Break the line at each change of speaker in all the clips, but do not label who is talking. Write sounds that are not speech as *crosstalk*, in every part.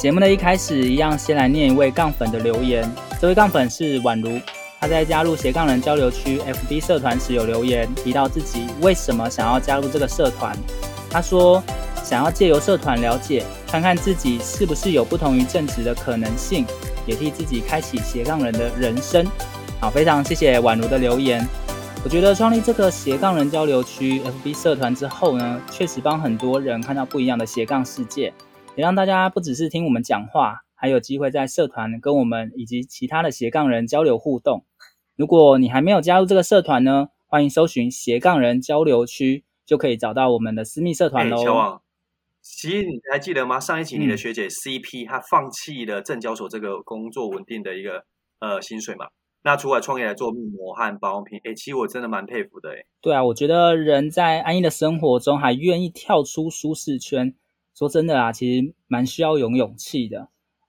节目的一开始，一样先来念一位杠粉的留言。这位杠粉是宛如，他在加入斜杠人交流区 FB 社团时有留言，提到自己为什么想要加入这个社团。他说，想要借由社团了解，看看自己是不是有不同于正职的可能性，也替自己开启斜杠人的人生。好，非常谢谢宛如的留言。我觉得创立这个斜杠人交流区 FB 社团之后呢，确实帮很多人看到不一样的斜杠世界。也让大家不只是听我们讲话，还有机会在社团跟我们以及其他的斜杠人交流互动。如果你还没有加入这个社团呢，欢迎搜寻斜杠人交流区，就可以找到我们的私密社
团喽。其实你还记得吗？上一集你的学姐 CP，她放弃了证交所这个工作稳定的一个呃薪水嘛？那出来创业来做面膜和保养品，哎，其实我真的蛮佩服的哎。
对啊，我觉得人在安逸的生活中还愿意跳出舒适圈。说真的啊，其实蛮需要有勇气的。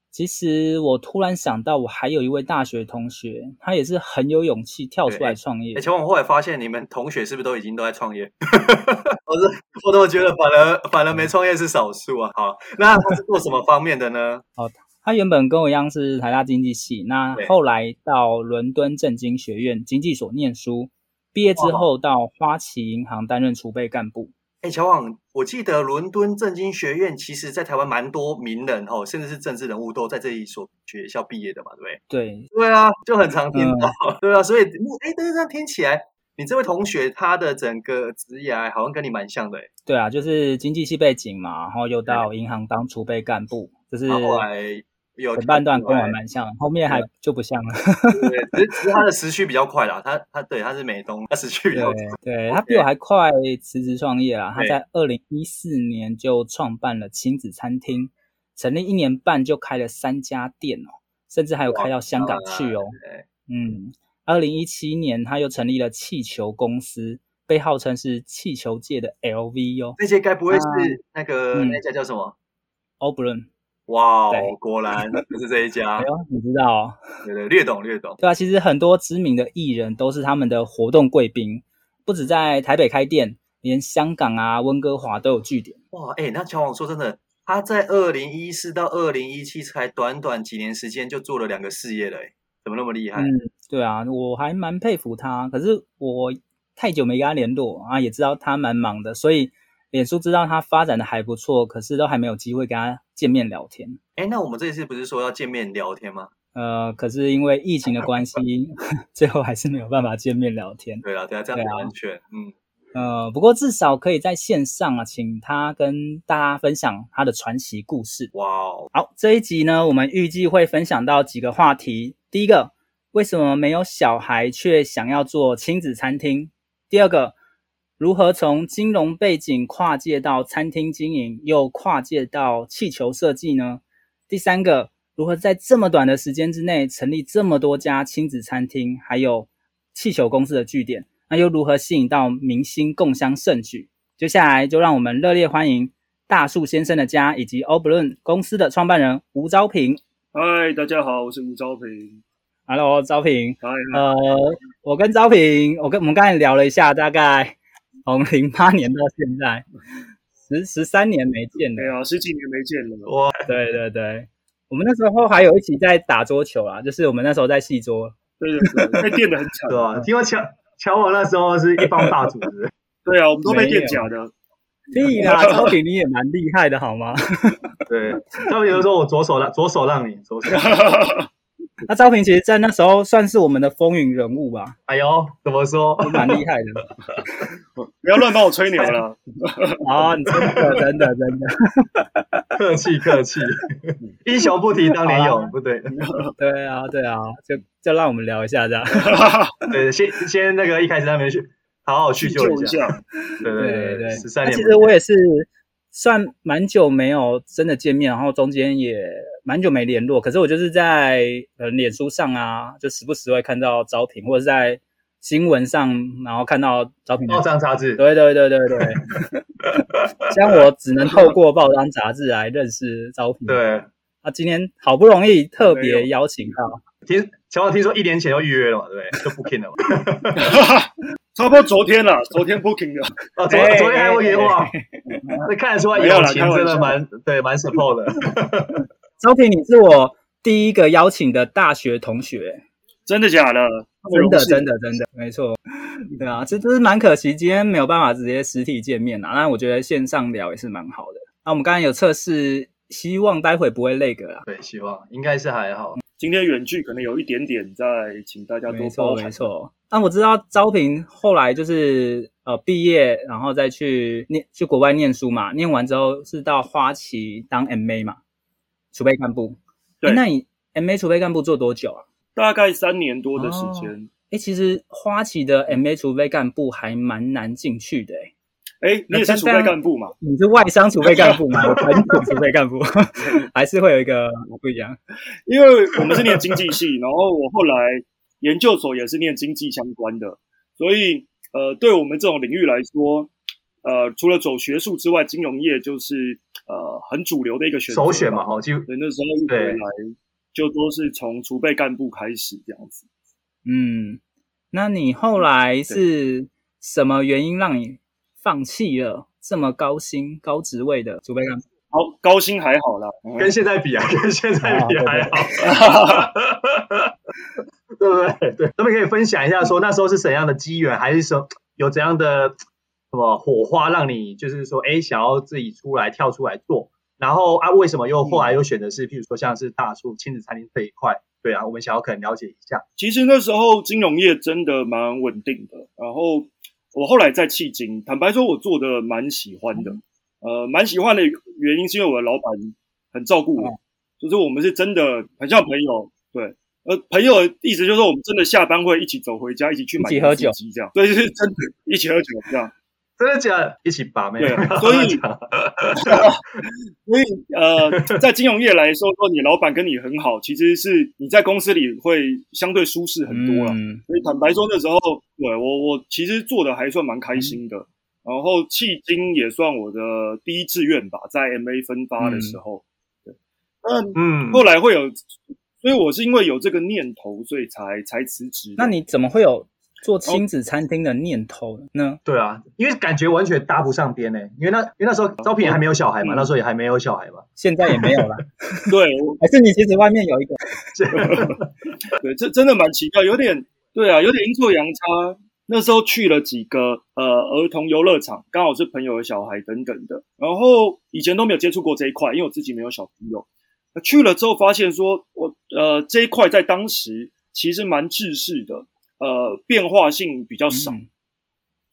其实我突然想到，我还有一位大学同学，他也是很有勇气跳出来创业。
而且我后来发现，你们同学是不是都已经都在创业？*laughs* 我是 *laughs* 我怎么觉得反而反而没创业是少数啊？好，那他是做什么方面的呢？*laughs*
哦，他原本跟我一样是台大经济系，那后来到伦敦政经学院经济所念书，毕业之后到花旗银行担任储备干部。
哎，乔王，我记得伦敦政经学院其实，在台湾蛮多名人哦，甚至是政治人物都在这一所学校毕业的嘛，对不对？
对，
对啊，就很常听到，嗯、*laughs* 对啊，所以，哎，但是这样听起来，你这位同学他的整个职业好像跟你蛮像的，哎。
对啊，就是经济系背景嘛，然后又到银行当储备干部，就是
后来。有
前半段跟我蛮像，后面还就不像了。
对，只是只是他的时区比较快啦。他他对他是美东，他时区比较快。
对，他比我还快辞职创业啦。他在二零一四年就创办了亲子餐厅，成立一年半就开了三家店哦，甚至还有开到香港去哦。嗯，二零一七年他又成立了气球公司，被号称是气球界的 LV 哦。
那些该不会是那个那家叫什么
？Oberlin
哇哦，果然就是这一家。*laughs*
哎呦，你知道哦？
对对，略懂略懂。
对啊，其实很多知名的艺人都是他们的活动贵宾，不止在台北开店，连香港啊、温哥华都有据点。
哇，哎，那乔王说真的，他在二零一四到二零一七才短短几年时间就做了两个事业了，哎，怎么那么厉害？
嗯，对啊，我还蛮佩服他。可是我太久没跟他联络啊，也知道他蛮忙的，所以。脸书知道他发展的还不错，可是都还没有机会跟他见面聊天。
哎，那我们这一次不是说要见面聊天吗？
呃，可是因为疫情的关系，*laughs* 最后还是没有办法见面聊天。
对啊，对啊，这样很安全。啊、嗯，
呃，不过至少可以在线上啊，请他跟大家分享他的传奇故事。
哇哦！
好，这一集呢，我们预计会分享到几个话题。第一个，为什么没有小孩却想要做亲子餐厅？第二个。如何从金融背景跨界到餐厅经营，又跨界到气球设计呢？第三个，如何在这么短的时间之内成立这么多家亲子餐厅，还有气球公司的据点？那又如何吸引到明星共襄盛举？接下来就让我们热烈欢迎大树先生的家以及 Oberlin 公司的创办人吴昭平。
嗨，大家好，我是吴昭平。
Hello，昭平。
嗨。
呃，我跟昭平，我跟我们刚才聊了一下，大概。从零八年到现在，十十三年没见了。
对啊，十几年没见了。
哇，对对对，我们那时候还有一起在打桌球啊，就是我们那时候在戏桌。
对对对，被电得很惨。
对啊，听说乔乔王那时候是一方霸主，*laughs*
对啊，我们都被电脚的。
屁啦，超平你也蛮厉害的，好吗？*laughs*
对，他们有的时候我左手让左手让你左手。*laughs* *laughs*
那昭平其实，在那时候算是我们的风云人物吧。
哎呦，怎么说？
蛮厉害的。*laughs*
不要乱帮我吹牛了。*laughs*
啊，你真的，真的，真的。
客气，客气。英雄不提当年勇，不对。
对啊，对啊，就就让我们聊一下这样。
对，先先那个一开始他们去好好叙旧一下。对对对对，十三年。
其实我也是算蛮久没有真的见面，然后中间也。蛮久没联络，可是我就是在呃脸书上啊，就时不时会看到招聘，或者是在新闻上，然后看到招聘
报章杂志。
对对对对对，*laughs* 像我只能透过报章杂志来认识招聘。
对，
啊，今天好不容易特别邀请到，
听小王听说一年前就预约了嘛，对不对？就 booking 了嘛。*laughs* *laughs*
差不多昨天了，昨天 booking 的。*laughs*
哦，昨昨天还有延哇，那看得出来友情真的蛮对，蛮 support 的。*laughs*
招聘，你是我第一个邀请的大学同学，
真的假的？
真的真的真的，没错。对啊，这这是蛮可惜，今天没有办法直接实体见面啊。那我觉得线上聊也是蛮好的。那我们刚才有测试，希望待会不会累个啦。
对，希望应该是还好。
今天远距可能有一点点，在请大家多包涵。
没错，没错。那我知道招聘后来就是呃毕业，然后再去念去国外念书嘛。念完之后是到花旗当 MA 嘛，储备干部。对。那你 MA 储备干部做多久啊？
大概三年多的时间。
哎、哦，其实花旗的 MA 储备干部还蛮难进去的诶。
哎，你也是储备干部嘛？
你是外商储备干部吗？*laughs* 我本土储备干部，*laughs* 还是会有一个不一样？
因为我们是念经济系，然后我后来研究所也是念经济相关的，所以呃，对我们这种领域来说，呃，除了走学术之外，金融业就是呃很主流的一个选择。
首选嘛，哦，就
那时候一回来就都是从储备干部开始这样子。
嗯，那你后来是什么原因让你？放弃了这么高薪高职位的储备干部，
好高薪还好啦，
跟现在比啊，*laughs* 跟现在比还好，*laughs* 对不对？对，咱们可以分享一下，说那时候是怎样的机缘，还是说有怎样的什么火花，让你就是说，哎，想要自己出来跳出来做，然后啊，为什么又后来又选的是，譬如说像是大树亲子餐厅这一块？对啊，我们想要可能了解一下。
其实那时候金融业真的蛮稳定的，然后。我后来在迄今，坦白说，我做的蛮喜欢的，呃，蛮喜欢的原因是因为我的老板很照顾我，嗯、就是我们是真的很像朋友，对，呃，朋友的意思就是说我们真的下班会一起走回家，一起去买一起喝酒，这样，对，就是真的一起喝酒这样。
真的假的？一起把妹。对，
所以 *laughs* *laughs* 所以呃，在金融业来说，说你老板跟你很好，其实是你在公司里会相对舒适很多了。嗯、所以坦白说，那时候对我我其实做的还算蛮开心的。嗯、然后迄今也算我的第一志愿吧，在 MA 分发的时候。嗯、对，嗯，后来会有，所以我是因为有这个念头，所以才才辞职。
那你怎么会有？做亲子餐厅的念头呢？
对啊，因为感觉完全搭不上边呢。因为那因为那时候招聘还没有小孩嘛，那时候也还没有小孩嘛，
现在也没有了。
对，
还是你其实外面有一个？
对，这真的蛮奇怪，有点对啊，有点阴错阳差。那时候去了几个呃儿童游乐场，刚好是朋友的小孩等等的，然后以前都没有接触过这一块，因为我自己没有小朋友。去了之后发现说，我呃这一块在当时其实蛮制式的。呃，变化性比较少，嗯、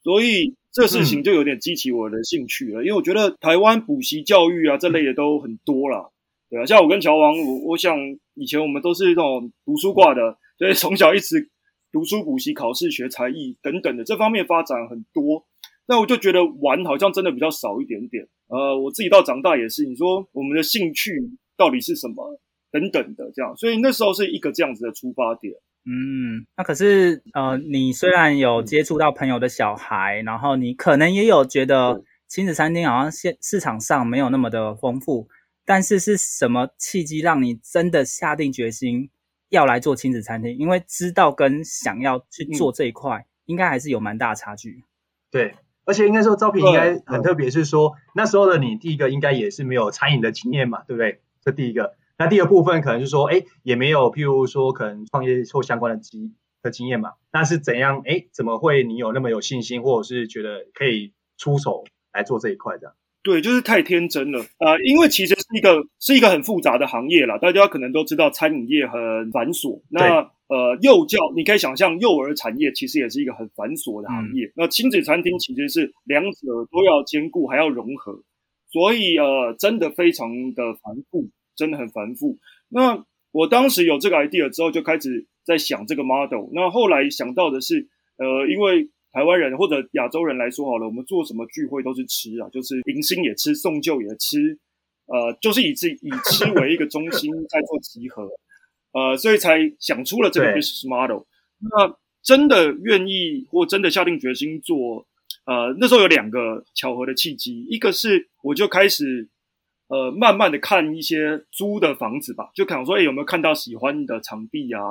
所以这事情就有点激起我的兴趣了。嗯、因为我觉得台湾补习教育啊这类的都很多啦，对啊，像我跟乔王，我我想以前我们都是这种读书挂的，所以从小一直读书补习、考试学才艺等等的这方面发展很多。那我就觉得玩好像真的比较少一点点。呃，我自己到长大也是，你说我们的兴趣到底是什么等等的这样，所以那时候是一个这样子的出发点。
嗯，那可是呃，你虽然有接触到朋友的小孩，然后你可能也有觉得亲子餐厅好像现市场上没有那么的丰富，但是是什么契机让你真的下定决心要来做亲子餐厅？因为知道跟想要去做这一块，嗯、应该还是有蛮大的差距。
对，而且应该说招聘应该很特别，是说那时候的你，第一个应该也是没有餐饮的经验嘛，对不对？这第一个。那第二部分可能就是说，哎，也没有，譬如说可能创业或相关的经的经验嘛。那是怎样？哎，怎么会你有那么有信心，或者是觉得可以出手来做这一块这样？
对，就是太天真了啊、呃！因为其实是一个是一个很复杂的行业啦，大家可能都知道餐饮业很繁琐。那呃，幼教你可以想象，幼儿产业其实也是一个很繁琐的行业。嗯、那亲子餐厅其实是两者都要兼顾，还要融合，所以呃，真的非常的繁复。真的很繁复。那我当时有这个 idea 之后，就开始在想这个 model。那后来想到的是，呃，因为台湾人或者亚洲人来说好了，我们做什么聚会都是吃啊，就是迎新也吃，送旧也吃，呃，就是以自以吃为一个中心在做集合，呃，所以才想出了这个 business model。那真的愿意或真的下定决心做，呃，那时候有两个巧合的契机，一个是我就开始呃慢慢的看一些租的房子吧，就可能说，哎，有没有看到喜欢的场地啊？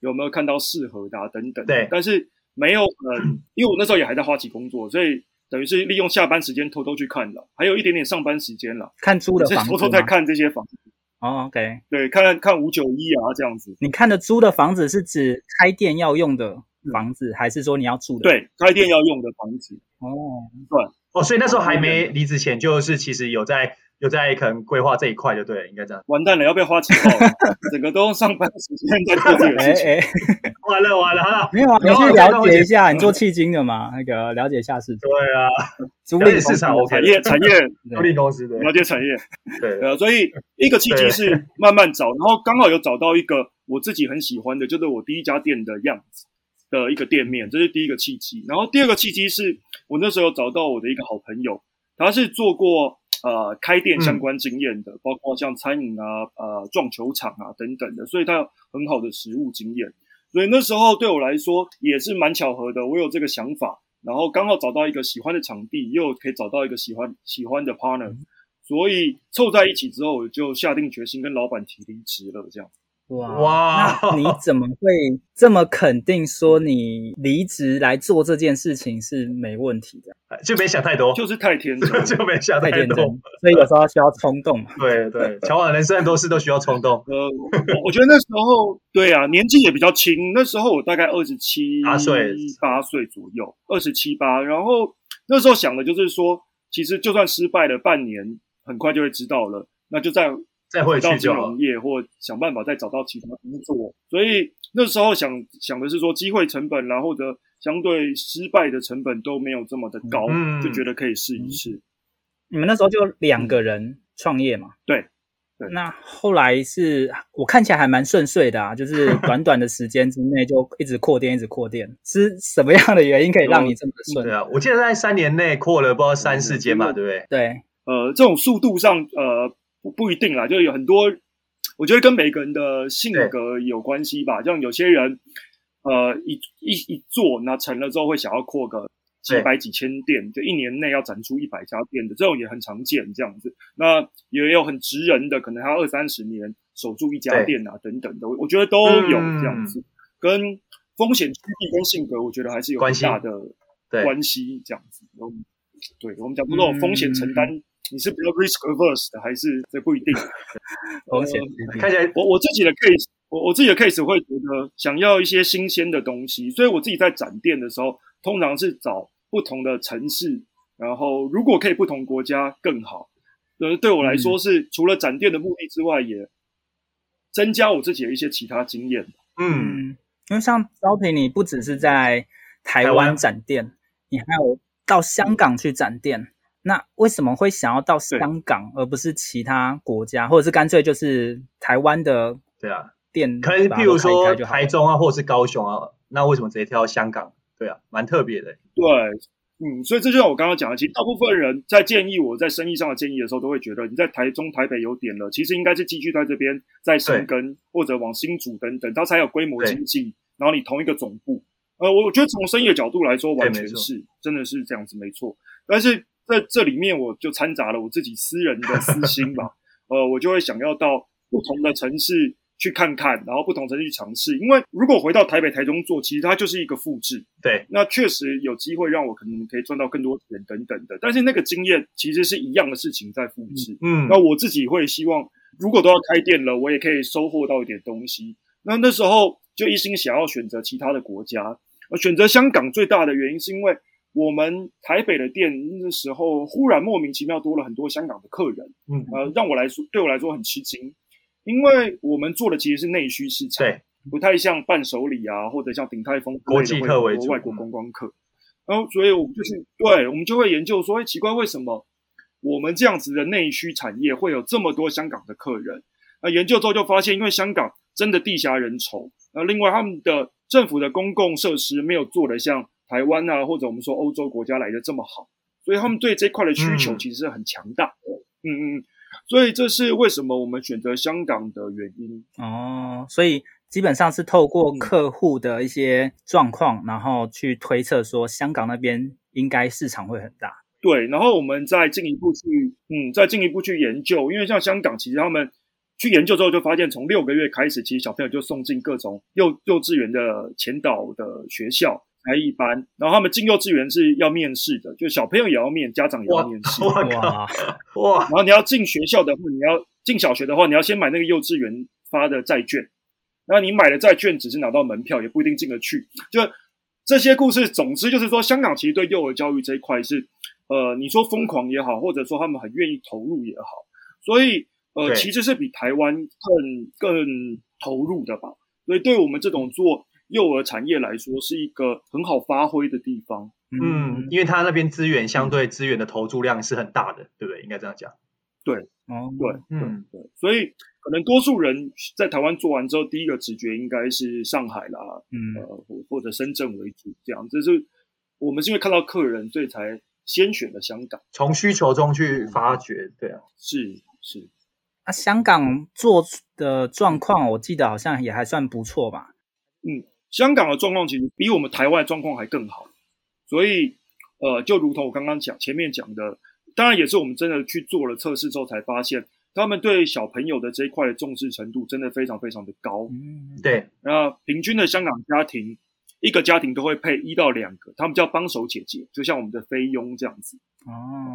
有没有看到适合的啊？等等。
对，
但是没有，嗯，因为我那时候也还在花旗工作，所以。等于是利用下班时间偷偷去看了，还有一点点上班时间了，
看租的房子，
偷偷在看这些房子。
哦、oh,，OK，
对，看看五九一啊这样子。
你看的租的房子是指开店要用的房子，嗯、还是说你要住的？
对，开店要用的房子。
哦，
对，
哦，所以那时候还没离职前，就是其实有在。有在可能规划这一块就对了，应该这样。
完蛋了，要被花钱了，整个都用上班时间在做这个事情。
哎哎，*laughs*
完了完了，好了，
没有啊，你去了解一下，你做迄金的嘛，那个了解一下市场。
对啊，*laughs*
租赁市场，
产业产业
租赁公司的
了解产业。
对，
呃，所以一个契机是慢慢找，然后刚好有找到一个我自己很喜欢的，就是我第一家店的样子的一个店面，这是第一个契机。然后第二个契机是我那时候找到我的一个好朋友，他是做过。呃，开店相关经验的，嗯、包括像餐饮啊、呃，撞球场啊等等的，所以他有很好的实务经验。所以那时候对我来说也是蛮巧合的，我有这个想法，然后刚好找到一个喜欢的场地，又可以找到一个喜欢喜欢的 partner，、嗯、所以凑在一起之后，我就下定决心跟老板提离职了，这样。
哇哇！那你怎么会这么肯定说你离职来做这件事情是没问题的？
就没想太多，
就是太天真，*laughs*
就没想太多，太天真，
所以有时候需要冲动。
对对，乔瓦人生很多事都需要冲动。
呃，我觉得那时候对啊，年纪也比较轻，那时候我大概二十七八岁，八岁左右，二十七八。然后那时候想的就是说，其实就算失败了半年，很快就会知道了，那就在。
再回
到金融业，或想办法再找到其他工作，所以那时候想想的是说，机会成本啦，或者相对失败的成本都没有这么的高，嗯、就觉得可以试一试。
你们那时候就两个人创业嘛？
对，对。
那后来是我看起来还蛮顺遂的啊，就是短短的时间之内就一直扩店，一直扩店，是什么样的原因可以让你这么顺？*laughs*
对啊，我记得在三年内扩了不知道三四间嘛，对不对？
对，
呃，这种速度上，呃。不不一定啦，就有很多，我觉得跟每个人的性格有关系吧。像有些人，呃，一一一做那成了之后，会想要扩个几百几千店，就一年内要展出一百家店的，这种也很常见。这样子，那也有很直人的，可能还要二三十年守住一家店啊，等等的，我觉得都有这样子。嗯、跟风险趋避跟性格，我觉得还是有很大的关系。这样子，对，我们讲不说风险承担。嗯你是比较 risk averse 的，还是这不一定？*laughs*
风险
看起来，我我自己的 case，我我自己的 case 会觉得想要一些新鲜的东西，所以我自己在展店的时候，通常是找不同的城市，然后如果可以不同国家更好。呃，对我来说是、嗯、除了展店的目的之外，也增加我自己的一些其他经验。
嗯，因为像招聘，你不只是在台湾展店，你还有到香港去展店。那为什么会想要到香港，而不是其他国家，或者是干脆就是台湾的？对啊，店
可能譬如说台中啊，或者是高雄啊，那为什么直接跳到香港？对啊，蛮特别的。
对，嗯，所以这就像我刚刚讲的，其实大部分人在建议我在生意上的建议的时候，都会觉得你在台中、台北有点了，其实应该是继续在这边再生根，或者往新竹等等，它才有规模经济。然后你同一个总部，呃，我觉得从生意的角度来说，完全是真的是这样子，没错。但是。在这里面，我就掺杂了我自己私人的私心吧。呃，我就会想要到不同的城市去看看，然后不同城市去尝试。因为如果回到台北、台中做，其实它就是一个复制。
对，
那确实有机会让我可能可以赚到更多钱等等的。但是那个经验其实是一样的事情在复制。嗯，那我自己会希望，如果都要开店了，我也可以收获到一点东西。那那时候就一心想要选择其他的国家，而选择香港最大的原因是因为。我们台北的店那时候忽然莫名其妙多了很多香港的客人，嗯，呃，让我来说，对我来说很吃惊，因为我们做的其实是内需市场，对，不太像伴手礼啊，或者像鼎泰丰
国际客为主，
外国观光客，然后所以我们就是，对，我们就会研究说，哎，奇怪，为什么我们这样子的内需产业会有这么多香港的客人？那研究之后就发现，因为香港真的地狭人稠，那另外他们的政府的公共设施没有做的像。台湾啊，或者我们说欧洲国家来的这么好，所以他们对这块的需求其实是很强大的。嗯嗯，所以这是为什么我们选择香港的原因。
哦，所以基本上是透过客户的一些状况，嗯、然后去推测说香港那边应该市场会很大。
对，然后我们再进一步去，嗯，再进一步去研究，因为像香港，其实他们去研究之后就发现，从六个月开始，其实小朋友就送进各种幼幼稚园的前导的学校。才艺班，然后他们进幼稚园是要面试的，就小朋友也要面，家长也要面试。
哇哇！
然后你要进学校的话，你要进小学的话，你要先买那个幼稚园发的债券。然后你买了债券，只是拿到门票，也不一定进得去。就这些故事，总之就是说，香港其实对幼儿教育这一块是，呃，你说疯狂也好，或者说他们很愿意投入也好，所以呃，其实是比台湾更更投入的吧。所以对我们这种做。幼儿产业来说是一个很好发挥的地方，
嗯，因为它那边资源相对资源的投注量是很大的，对不对？应该这样讲。
对，哦，对，嗯，对，所以可能多数人在台湾做完之后，第一个直觉应该是上海啦，嗯，呃，或或者深圳为主，这样。这是我们是因为看到客人，所以才先选了香港，
从需求中去发掘，对啊，
是是。
啊，香港做的状况，我记得好像也还算不错吧？
嗯。香港的状况其实比我们台湾状况还更好，所以，呃，就如同我刚刚讲前面讲的，当然也是我们真的去做了测试之后才发现，他们对小朋友的这一块的重视程度真的非常非常的高。
嗯，对。
那平均的香港家庭，一个家庭都会配一到两个，他们叫帮手姐姐，就像我们的菲佣这样子。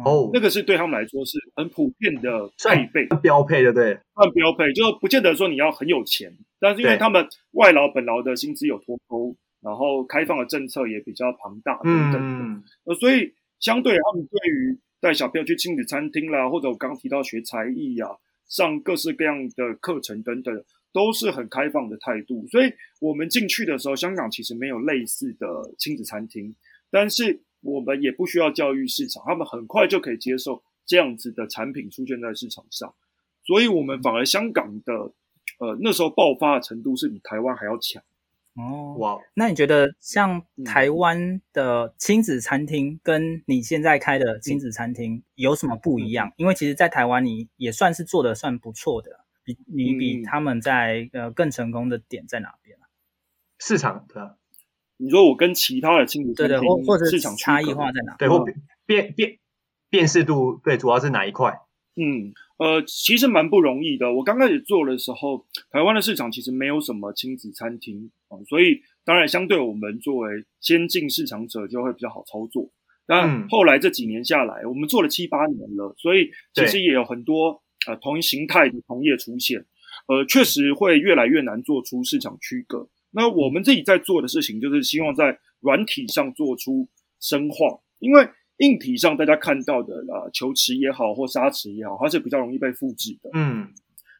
哦，那个是对他们来说是很普遍的配备，
标配的，对，
很标配，就不见得说你要很有钱，但是因为他们外劳本劳的薪资有脱钩，然后开放的政策也比较庞大等等，嗯，呃，所以相对他们对于带小朋友去亲子餐厅啦，或者我刚刚提到学才艺呀，上各式各样的课程等等，都是很开放的态度。所以我们进去的时候，香港其实没有类似的亲子餐厅，但是。我们也不需要教育市场，他们很快就可以接受这样子的产品出现在市场上，所以我们反而香港的呃那时候爆发的程度是比台湾还要强。
哦，哇！那你觉得像台湾的亲子餐厅跟你现在开的亲子餐厅有什么不一样？嗯、因为其实，在台湾你也算是做的算不错的，比你比他们在呃更成功的点在哪边啊？
市场的。
你说我跟其他的亲子餐厅市场
差异化在哪？
对，或辨辨辨识度，对，主要是哪一块？
嗯，呃，其实蛮不容易的。我刚开始做的时候，台湾的市场其实没有什么亲子餐厅啊，所以当然相对我们作为先进市场者就会比较好操作。但后来这几年下来，我们做了七八年了，所以其实也有很多呃同一形态的同业出现，呃，确实会越来越难做出市场区隔。那我们自己在做的事情，就是希望在软体上做出深化，因为硬体上大家看到的啊，球池也好或沙池也好，它是比较容易被复制的。嗯，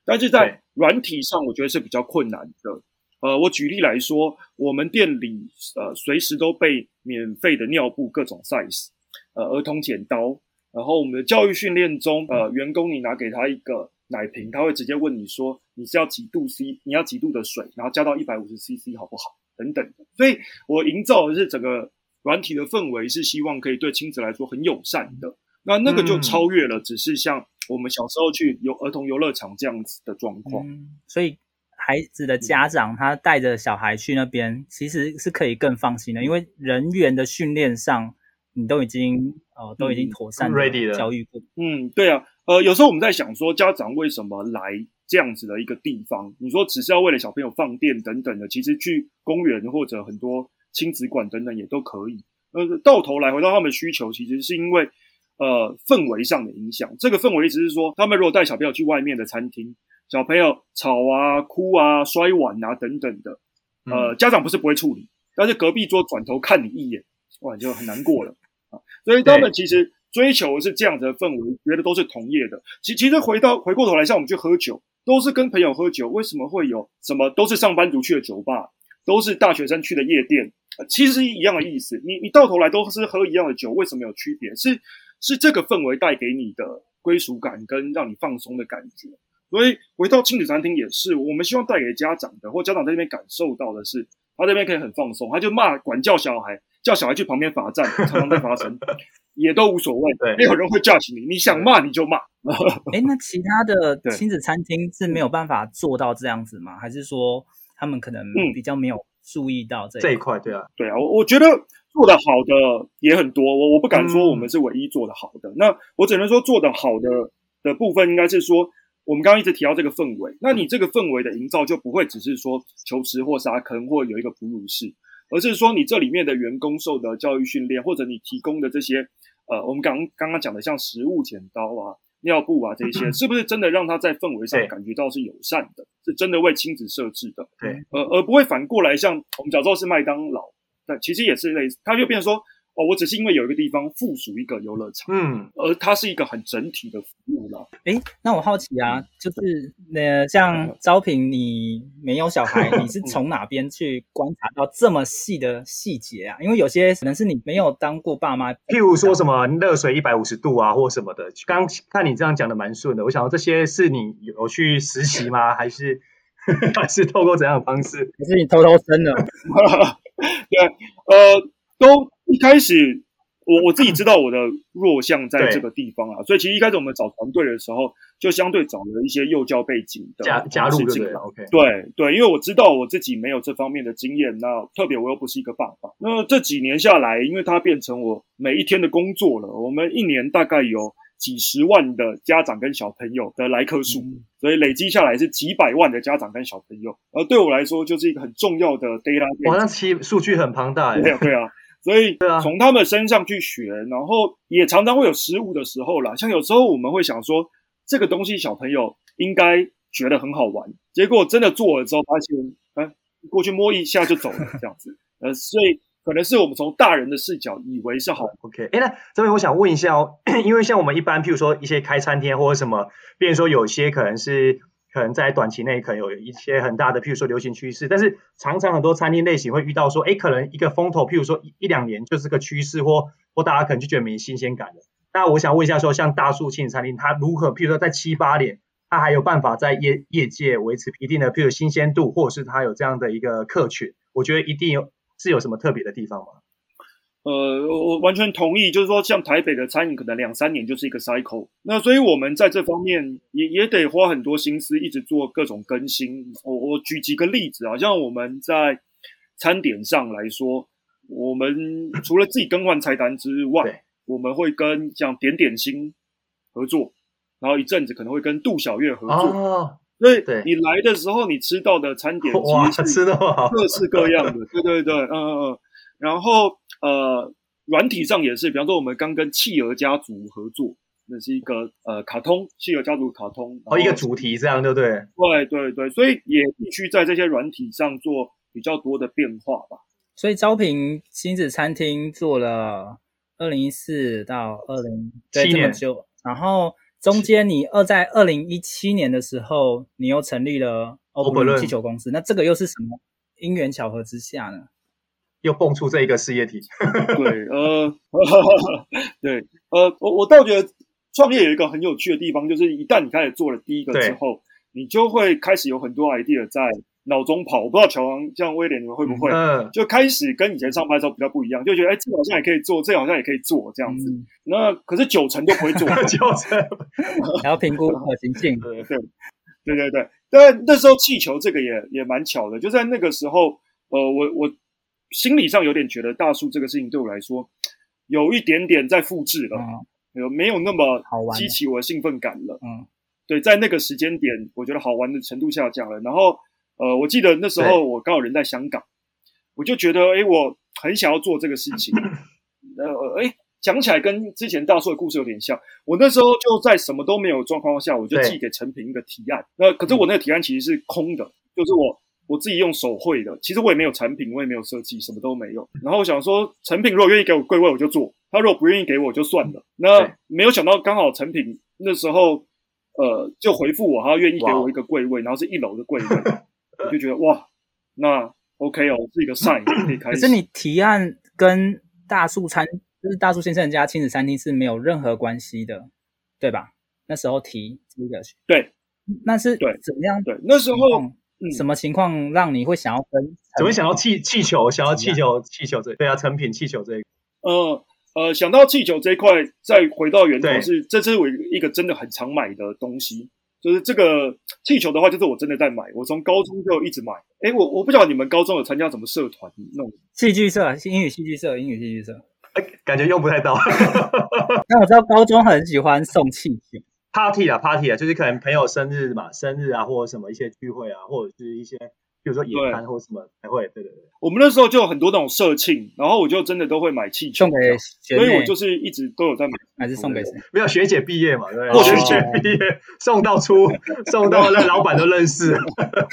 但是在软体上，我觉得是比较困难的。呃，我举例来说，我们店里呃随时都备免费的尿布各种 size，呃，儿童剪刀，然后我们的教育训练中，呃，员工你拿给他一个。奶瓶，他会直接问你说：“你是要几度 C？你要几度的水？然后加到一百五十 CC 好不好？等等的。”所以，我营造的是整个软体的氛围，是希望可以对亲子来说很友善的。那那个就超越了，只是像我们小时候去游儿童游乐场这样子的状
况。所以，孩子的家长他带着小孩去那边，其实是可以更放心的，因为人员的训练上，你都已经呃都已经妥善的教育过。
嗯，对啊。呃，有时候我们在想说，家长为什么来这样子的一个地方？你说只是要为了小朋友放电等等的，其实去公园或者很多亲子馆等等也都可以。呃，到头来回到他们的需求，其实是因为呃氛围上的影响。这个氛围意思是说，他们如果带小朋友去外面的餐厅，小朋友吵啊、哭啊、摔碗啊等等的，呃，家长不是不会处理，但是隔壁桌转头看你一眼，哇，就很难过了啊。所以他们其实。追求的是这样子的氛围，觉得都是同业的。其其实回到回过头来，像我们去喝酒，都是跟朋友喝酒。为什么会有什么都是上班族去的酒吧，都是大学生去的夜店？其实是一样的意思。你你到头来都是喝一样的酒，为什么有区别？是是这个氛围带给你的归属感跟让你放松的感觉。所以回到亲子餐厅也是，我们希望带给家长的，或家长在那边感受到的是，他这边可以很放松，他就骂管教小孩，叫小孩去旁边罚站，常常在发生，也都无所谓。*laughs*
对，
没有人会 judge 你，你想骂你就骂。
哎，那其他的 *laughs* 亲子餐厅是没有办法做到这样子吗？还是说他们可能比较没有注意到这一块？
这一块对啊，
对啊，我我觉得做得好的也很多，我我不敢说我们是唯一做得好的。嗯、那我只能说做得好的的部分，应该是说。我们刚刚一直提到这个氛围，那你这个氛围的营造就不会只是说求池或沙坑或有一个哺乳室，而是说你这里面的员工受的教育训练，或者你提供的这些呃，我们刚刚刚讲的像食物剪刀啊、尿布啊这些，是不是真的让他在氛围上感觉到是友善的，是真的为亲子设置的？
对，
呃，而不会反过来像我们假设是麦当劳，但其实也是类似，他就变成说。哦，我只是因为有一个地方附属一个游乐场，嗯，而它是一个很整体的服务了。
诶，那我好奇啊，就是那像招平，你没有小孩，你是 *laughs* 从哪边去观察到这么细的细节啊？因为有些可能是你没有当过爸妈，
譬如说什么热水一百五十度啊，或什么的。刚看你这样讲的蛮顺的，我想说这些是你有去实习吗？还是 *laughs* 还是透过怎样的方式？
还是你偷偷生的？*laughs*
对，呃，都。一开始，我我自己知道我的弱项在这个地方啊，所以其实一开始我们找团队的时候，就相对找了一些幼教背景的
加加入进来。OK，
对对，因为我知道我自己没有这方面的经验，那特别我又不是一个爸爸。那这几年下来，因为它变成我每一天的工作了，我们一年大概有几十万的家长跟小朋友的来客数，嗯、所以累积下来是几百万的家长跟小朋友，而对我来说就是一个很重要的 data。
哇，那其数据很庞大耶。
对啊，对啊。所以从他们身上去学，然后也常常会有失误的时候啦。像有时候我们会想说，这个东西小朋友应该觉得很好玩，结果真的做了之后发现，哎，过去摸一下就走了这样子。呃，所以可能是我们从大人的视角以为是好。
OK，哎，那这边我想问一下哦，*clears throat* 因为像我们一般，譬如说一些开餐厅或者什么，比如说有些可能是。可能在短期内可能有一些很大的，譬如说流行趋势，但是常常很多餐厅类型会遇到说，哎，可能一个风头，譬如说一一两年就是个趋势，或或大家可能就觉得没新鲜感了。那我想问一下说，像大树亲子餐厅，它如何，譬如说在七八年，它还有办法在业业界维持一定的，譬如新鲜度，或者是它有这样的一个客群，我觉得一定有是有什么特别的地方吗？
呃，我完全同意，就是说，像台北的餐饮，可能两三年就是一个 cycle。那所以我们在这方面也也得花很多心思，一直做各种更新。我我举几个例子啊，像我们在餐点上来说，我们除了自己更换菜单之外，我们会跟像点点心合作，然后一阵子可能会跟杜小月合作。哦，所以你来的时候，你吃到的餐点其实是各式各样的。对对对，嗯嗯嗯，然后。呃，软体上也是，比方说我们刚跟企鹅家族合作，那是一个呃卡通企鹅家族卡通，
哦，一个主题这样，对不对？
对对对，所以也必须在这些软体上做比较多的变化吧。
所以招平亲子餐厅做了二零一四到二零七年就，然后中间你二在二零一七年的时候，你又成立了欧普伦气球公司，那这个又是什么因缘巧合之下呢？
又蹦出这一个事业体，*laughs*
对，呃，*laughs* 对，呃，我我倒觉得创业有一个很有趣的地方，就是一旦你开始做了第一个之后，你就会开始有很多 idea 在脑中跑。我不知道乔王像威廉你们会不会，嗯，就开始跟以前上班的时候比较不一样，就觉得哎，这个好像也可以做，这个好像也可以做这样子。嗯、那可是九成都不会做，*laughs*
九成
还要评估可行性。
对对对对对，但那时候气球这个也也蛮巧的，就在那个时候，呃，我我。心理上有点觉得大树这个事情对我来说有一点点在复制了，有、嗯、没有那么激起我的兴奋感了？嗯，对，在那个时间点，我觉得好玩的程度下降了。然后，呃，我记得那时候我刚好人在香港，我就觉得，哎，我很想要做这个事情。*coughs* 呃，哎，讲起来跟之前大树的故事有点像。我那时候就在什么都没有状况下，我就寄给陈平一个提案。那可是我那个提案其实是空的，就是我。我自己用手绘的，其实我也没有产品，我也没有设计，什么都没有。然后我想说，成品如果愿意给我柜位，我就做；他如果不愿意给我，就算了。那没有想到，刚好成品那时候，呃，就回复我，他愿意给我一个柜位，然后是一楼的柜位，我就觉得哇，那 OK 哦，是一个 sign 可以开始。
可是你提案跟大树餐，就是大树先生家亲子餐厅是没有任何关系的，对吧？那时候提这个，
对，
那是对怎么样？
对，那时候。
什么情况让你会想要跟？
怎么想到气气球？想要气球？气球这对啊，成品气球这一个。
呃呃，想到气球这一块，再回到源头是，这是我一个真的很常买的东西。就是这个气球的话，就是我真的在买，我从高中就一直买。哎，我我不晓得你们高中有参加什么社团那种
戏剧社、英语戏剧社、英语戏剧社。
哎，感觉用不太到。*laughs* *laughs*
那我知道高中很喜欢送气球
，party 啊 party 啊，就是可能朋友生日嘛，生日啊，或者什么一些聚会啊，或者是一些。比如说野餐或什么才会，对对对。
我们那时候就有很多那种社庆，然后我就真的都会买气球
送给
所以我就是一直都有在买。
还是送给谁？
没有学姐毕业嘛，对不对？学姐毕业送到出，送到那老板都认识。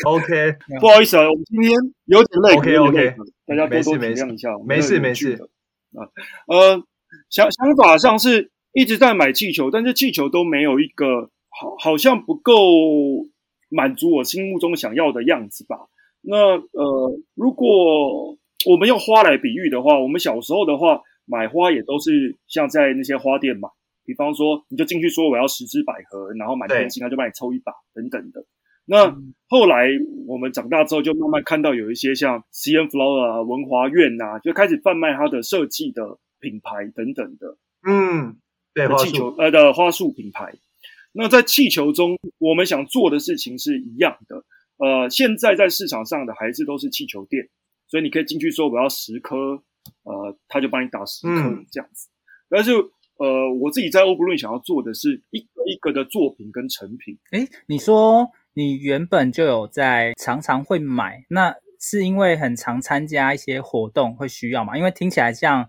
OK，
不好意思啊，我们今天有点累。
OK OK，
大家多多体谅一下。
没事没事
啊，呃，想想法上是一直在买气球，但是气球都没有一个好，好像不够满足我心目中想要的样子吧。那呃，如果我们用花来比喻的话，我们小时候的话，买花也都是像在那些花店买，比方说，你就进去说我要十支百合，然后满天星，他就帮你抽一把等等的。那后来我们长大之后，就慢慢看到有一些像 CN Flower 啊、文华苑啊，就开始贩卖它的设计的品牌等等的。
嗯，对，
气球呃的花束品牌。那在气球中，我们想做的事情是一样的。呃，现在在市场上的还是都是气球店，所以你可以进去说我要十颗，呃，他就帮你打十颗这样子。嗯、但是呃，我自己在欧布伦想要做的是一个一个的作品跟成品。
诶，你说你原本就有在常常会买，那是因为很常参加一些活动会需要嘛？因为听起来像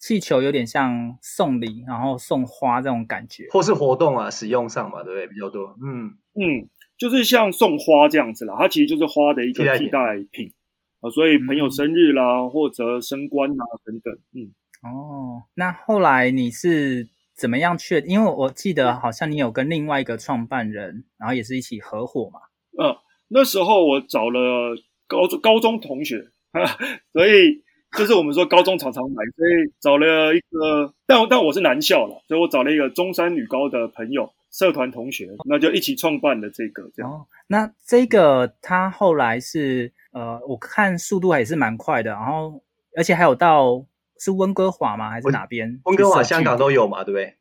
气球有点像送礼，然后送花这种感觉，
或是活动啊使用上嘛，对不对？比较多。嗯
嗯。就是像送花这样子啦，它其实就是花的一个替代品啊，所以朋友生日啦，嗯、或者升官啊等等，嗯，
哦，那后来你是怎么样去？因为我记得好像你有跟另外一个创办人，然后也是一起合伙嘛。
嗯，那时候我找了高中高中同学，*laughs* 所以就是我们说高中常常买，所以找了一个，但但我是男校了，所以我找了一个中山女高的朋友。社团同学，那就一起创办了这个这样。
哦，那这个他后来是呃，我看速度还是蛮快的，然后而且还有到是温哥华吗？还是哪边？
温哥华、香港都有嘛，对不对？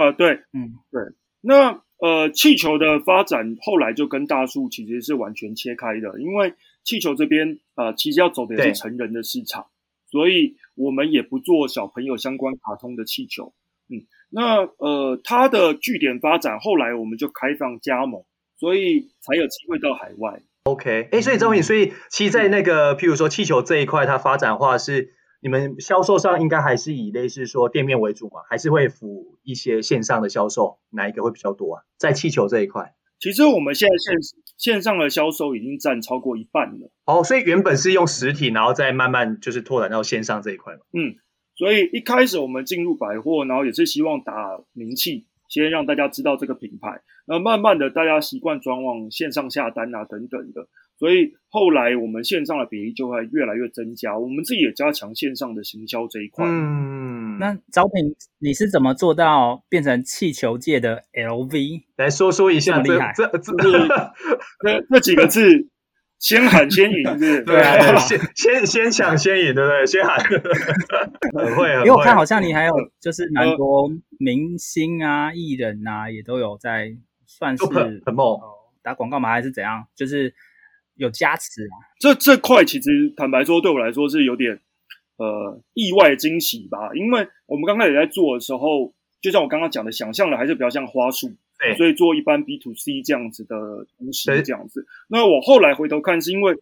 呃，对，嗯，对。那呃，气球的发展后来就跟大树其实是完全切开的，因为气球这边呃，其实要走的也是成人的市场，所以我们也不做小朋友相关卡通的气球，嗯。那呃，它的据点发展，后来我们就开放加盟，所以才有机会到海外。
OK，哎，所以赵平，所以其实，在那个譬如说气球这一块，它发展的话是你们销售上应该还是以类似说店面为主嘛，还是会辅一些线上的销售，哪一个会比较多啊？在气球这一块，
其实我们现在线线上的销售已经占超过一半了。
哦，所以原本是用实体，然后再慢慢就是拓展到线上这一块嘛。
嗯。所以一开始我们进入百货，然后也是希望打名气，先让大家知道这个品牌。那慢慢的，大家习惯转往线上下单啊，等等的。所以后来我们线上的比例就会越来越增加。我们自己也加强线上的行销这一块。
嗯，那招品你是怎么做到变成气球界的 LV？
来说说一下
厉害，
这这这这这几个字。*laughs* 先喊先赢？
对啊，先先先抢先赢，对不对？*laughs* 先喊，很会，
因为我看好像你还有就是蛮多明星啊、艺人啊，也都有在算是
很猛
打广告嘛，还是怎样？就是有加持啊。
这这块其实坦白说，对我来说是有点呃意外惊喜吧，因为我们刚开始在做的时候，就像我刚刚讲的，想象的还是比较像花束。所以做一般 B to C 这样子的东西，这样子。那我后来回头看，是因为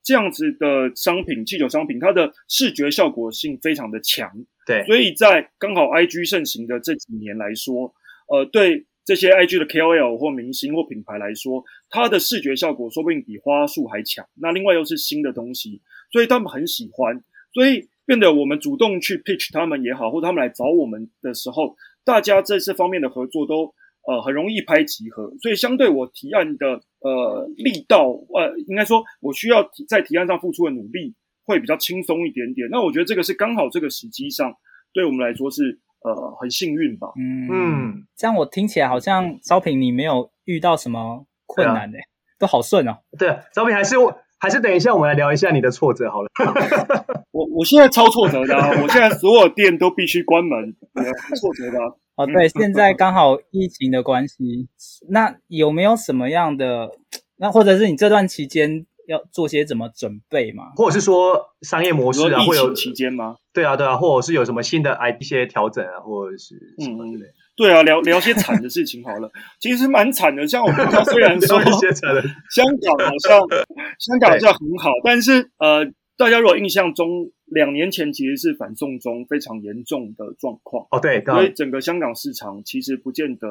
这样子的商品，气球商品，它的视觉效果性非常的强。
对，
所以在刚好 IG 盛行的这几年来说，呃，对这些 IG 的 KOL 或明星或品牌来说，它的视觉效果说不定比花束还强。那另外又是新的东西，所以他们很喜欢，所以变得我们主动去 pitch 他们也好，或他们来找我们的时候，大家在这方面的合作都。呃，很容易拍即合，所以相对我提案的呃力道，呃，应该说我需要在提案上付出的努力会比较轻松一点点。那我觉得这个是刚好这个时机上，对我们来说是呃很幸运吧。
嗯嗯，这样我听起来好像招聘你没有遇到什么困难呢？都好顺哦。
对，招聘还是我还是等一下我们来聊一下你的挫折好了。*laughs*
我我现在超挫折的、啊，*laughs* 我现在所有店都必须关门，挫折的、啊。
哦，对，现在刚好疫情的关系，那有没有什么样的？那或者是你这段期间？要做些怎么准备吗？
或者是说商业模式啊，会有
期间吗？
对啊，对啊，或者是有什么新的 I 一些调整啊，或者是什么之类的。
嗯，对啊，聊聊些惨的事情好了。其实蛮惨的，像我们 *laughs* 虽然说一些惨的，香港好像香港好像很好，但是呃，大家如果印象中，两年前其实是反送中非常严重的状况
哦，对，
所以整个香港市场其实不见得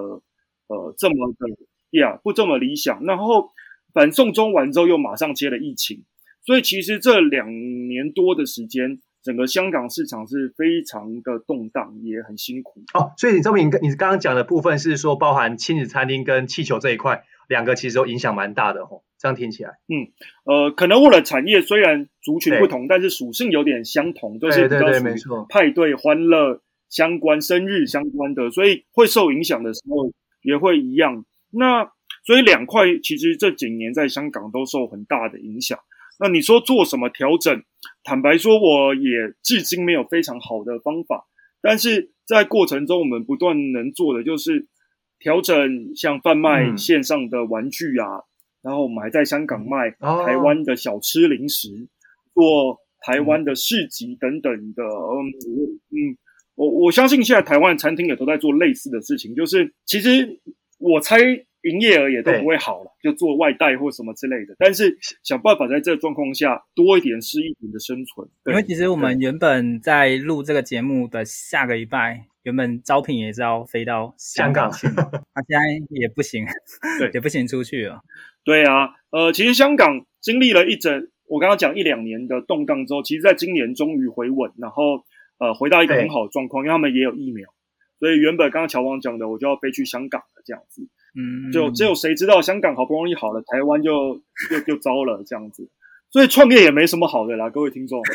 呃这么的呀，不这么理想，然后。反送中完之后，又马上接了疫情，所以其实这两年多的时间，整个香港市场是非常的动荡，也很辛苦。
哦，所以你这么你你刚刚讲的部分是说，包含亲子餐厅跟气球这一块，两个其实都影响蛮大的哦。这样听起来，
嗯，呃，可能为了产业虽然族群不同，但是属性有点相同，都是比较属于派对欢乐相关、生日相关的，所以会受影响的时候也会一样。那所以两块其实这几年在香港都受很大的影响。那你说做什么调整？坦白说，我也至今没有非常好的方法。但是在过程中，我们不断能做的就是调整，像贩卖线上的玩具啊，嗯、然后我们还在香港卖台湾的小吃零食，哦、做台湾的市集等等的。嗯嗯，我我相信现在台湾餐厅也都在做类似的事情，就是其实我猜。营业额也都不会好了，就做外带或什么之类的。但是想办法在这个状况下多一点是一点的生存。
因为其实我们原本在录这个节目的下个礼拜，原本招聘也是要飞到香港去，*laughs* 他、啊、现在也不行，对，也不行出去了。
对啊，呃，其实香港经历了一整，我刚刚讲一两年的动荡之后，其实在今年终于回稳，然后呃回到一个很好的状况，因为他们也有疫苗，所以原本刚刚乔王讲的，我就要飞去香港了这样子。嗯，就只有谁知道香港好不容易好了，台湾就 *laughs* 就就糟了这样子，所以创业也没什么好的啦，各位听众。*laughs*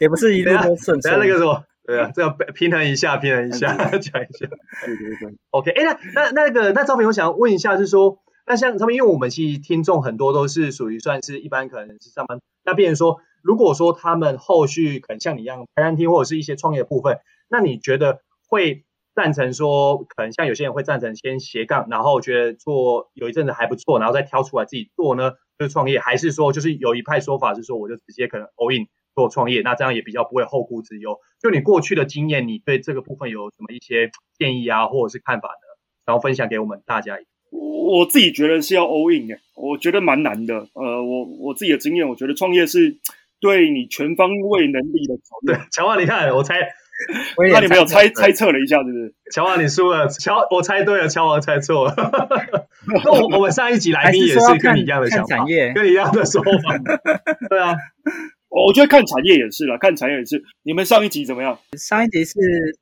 也不是一路都顺。
等下那个什么，对啊，这样平衡一下，平衡一下，*laughs* 讲一下。对对对。OK，哎，那那那个那赵平，我想问一下，就是说，那像他们，因为我们其实听众很多都是属于算是一般，可能是上班。那变成说，如果说他们后续可能像你一样开餐厅或者是一些创业的部分，那你觉得会？赞成说，可能像有些人会赞成先斜杠，然后觉得做有一阵子还不错，然后再挑出来自己做呢，就是创业，还是说就是有一派说法是说，我就直接可能 all in 做创业，那这样也比较不会后顾之忧。就你过去的经验，你对这个部分有什么一些建议啊，或者是看法呢？然后分享给我们大家。
我自己觉得是要 all in 诶，我觉得蛮难的。呃，我我自己的经验，我觉得创业是对你全方位能力的考验。
对，乔王，你看，我猜。*laughs*
那你没有猜猜测了一下，是不是？
乔王，你输了。乔，我猜对了，乔王猜错了。*laughs* 那我我们上一集来宾也是跟你一样的想法，跟你一样的说法。*laughs* 对啊，
我觉得看产业也是了，看产业也是。你们上一集怎么样？
上一集是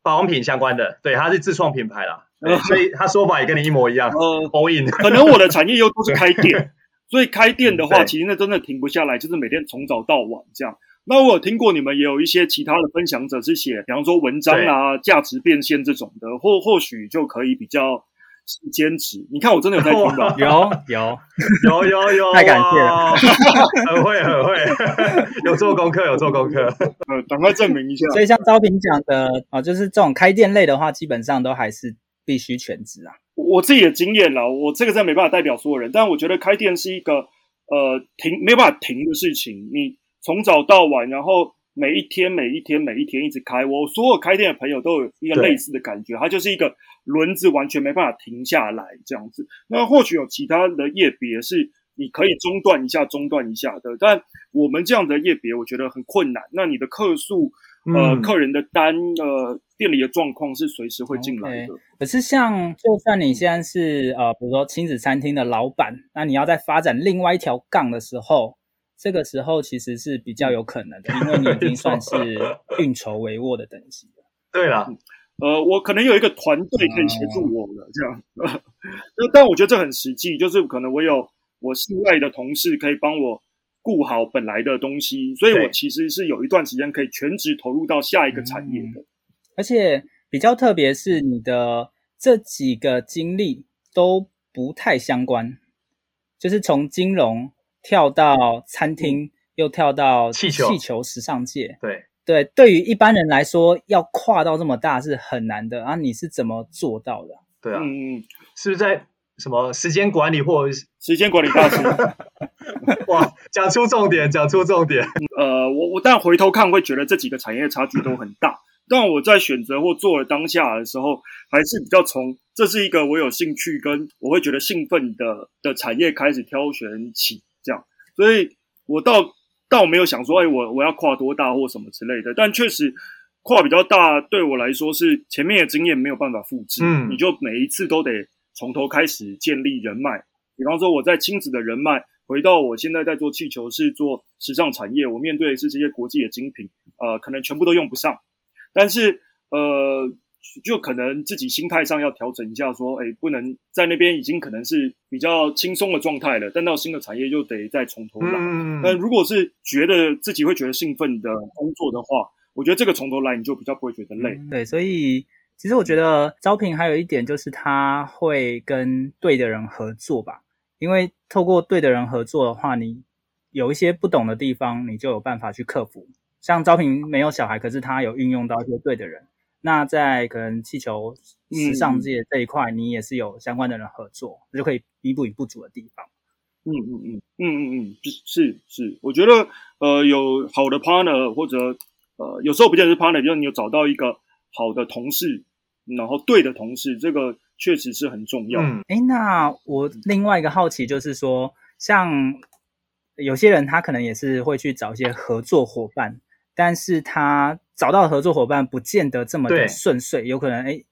保养品相关的，对，它是自创品牌啦，所以他说法也跟你一模一样。呃，all in。
可能我的产业又都是开店，所以开店的话，其实那真的停不下来，就是每天从早到晚这样。那我有听过你们也有一些其他的分享者是写，比方说文章啊、价值变现这种的，或或许就可以比较坚持。你看我真的有在听吗？*laughs*
有有
有有有，
太感谢了，*laughs*
很会很会，*laughs* 有做功课有做功课，
呃，赶快证明一下。
所以像招平讲的啊，就是这种开店类的话，基本上都还是必须全职啊。
我自己的经验啦，我这个真的没办法代表所有人，但我觉得开店是一个呃停没办法停的事情，你。从早到晚，然后每一天、每一天、每一天一直开。我所有开店的朋友都有一个类似的感觉，它就是一个轮子，完全没办法停下来这样子。那或许有其他的业别是你可以中断一下、中断一下的，但我们这样的业别，我觉得很困难。那你的客数、呃，客人的单、呃，店里的状况是随时会进来的。Okay.
可是像，就算你现在是呃，比如说亲子餐厅的老板，那你要在发展另外一条杠的时候。这个时候其实是比较有可能的，因为你已经算是 *laughs* 运筹帷幄的等级了。*laughs*
对了，
呃，我可能有一个团队可以协助我了，这样。*laughs* 那，但我觉得这很实际，就是可能我有我信赖的同事可以帮我顾好本来的东西，所以我其实是有一段时间可以全职投入到下一个产业的。
而且比较特别是你的这几个经历都。不太相关，就是从金融跳到餐厅，嗯、又跳到气球气球时尚界。
对
对，对于一般人来说，要跨到这么大是很难的啊！你是怎么做到的？
对啊，嗯，是不是在什么时间管理或
时间管理大师？*laughs*
哇，讲出重点，讲出重点。
呃，我我但回头看会觉得这几个产业差距都很大。但我在选择或做了当下的时候，还是比较从这是一个我有兴趣跟我会觉得兴奋的的产业开始挑选起，这样。所以我倒倒没有想说，哎，我我要跨多大或什么之类的。但确实跨比较大，对我来说是前面的经验没有办法复制。嗯，你就每一次都得从头开始建立人脉。比方说我在亲子的人脉，回到我现在在做气球是做时尚产业，我面对的是这些国际的精品，呃，可能全部都用不上。但是，呃，就可能自己心态上要调整一下，说，哎，不能在那边已经可能是比较轻松的状态了，但到新的产业又得再从头来。嗯。但如果是觉得自己会觉得兴奋的工作的话，我觉得这个从头来你就比较不会觉得累。
对，所以其实我觉得招聘还有一点就是他会跟对的人合作吧，因为透过对的人合作的话，你有一些不懂的地方，你就有办法去克服。像招聘没有小孩，可是他有运用到一些对的人。那在可能气球时尚界这一块，你也是有相关的人合作，嗯、就可以弥补你不足的地方。
嗯嗯嗯嗯嗯嗯，是是，我觉得呃有好的 partner 或者呃有时候不见得是 partner，比如你有找到一个好的同事，然后对的同事，这个确实是很重要。
嗯，诶，那我另外一个好奇就是说，像有些人他可能也是会去找一些合作伙伴。但是他找到合作伙伴不见得这么的顺遂，有可能哎，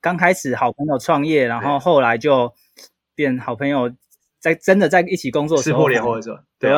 刚开始好朋友创业，然后后来就变好朋友，在真的在一起工作的时候，
撕破脸或者
对，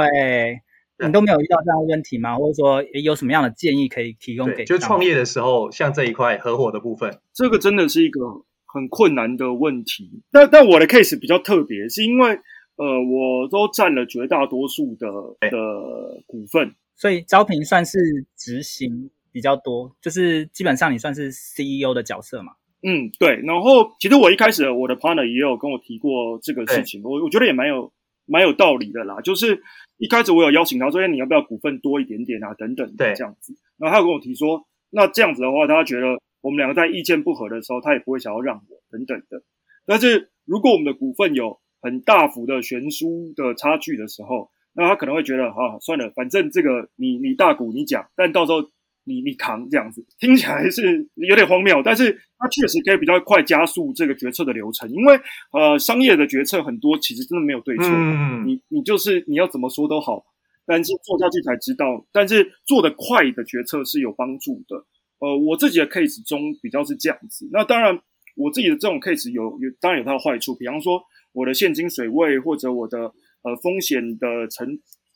对，你都没有遇到这样的问题吗？或者说有什么样的建议可以提供给？
就创业的时候，像这一块合伙的部分，
这个真的是一个很困难的问题。但但我的 case 比较特别，是因为呃，我都占了绝大多数的的股份。
所以招聘算是执行比较多，就是基本上你算是 CEO 的角色嘛。
嗯，对。然后其实我一开始我的 partner 也有跟我提过这个事情，我我觉得也蛮有蛮有道理的啦。就是一开始我有邀请他说，哎，你要不要股份多一点点啊？等等的这样子。然后他有跟我提说，那这样子的话，他觉得我们两个在意见不合的时候，他也不会想要让我等等的。但是如果我们的股份有很大幅的悬殊的差距的时候，那他可能会觉得，啊，算了，反正这个你你大股你讲，但到时候你你扛这样子，听起来是有点荒谬，但是它确实可以比较快加速这个决策的流程，因为呃，商业的决策很多其实真的没有对错，嗯、你你就是你要怎么说都好，但是做下去才知道，但是做得快的决策是有帮助的。呃，我自己的 case 中比较是这样子，那当然我自己的这种 case 有有当然有它的坏处，比方说我的现金水位或者我的。呃，风险的承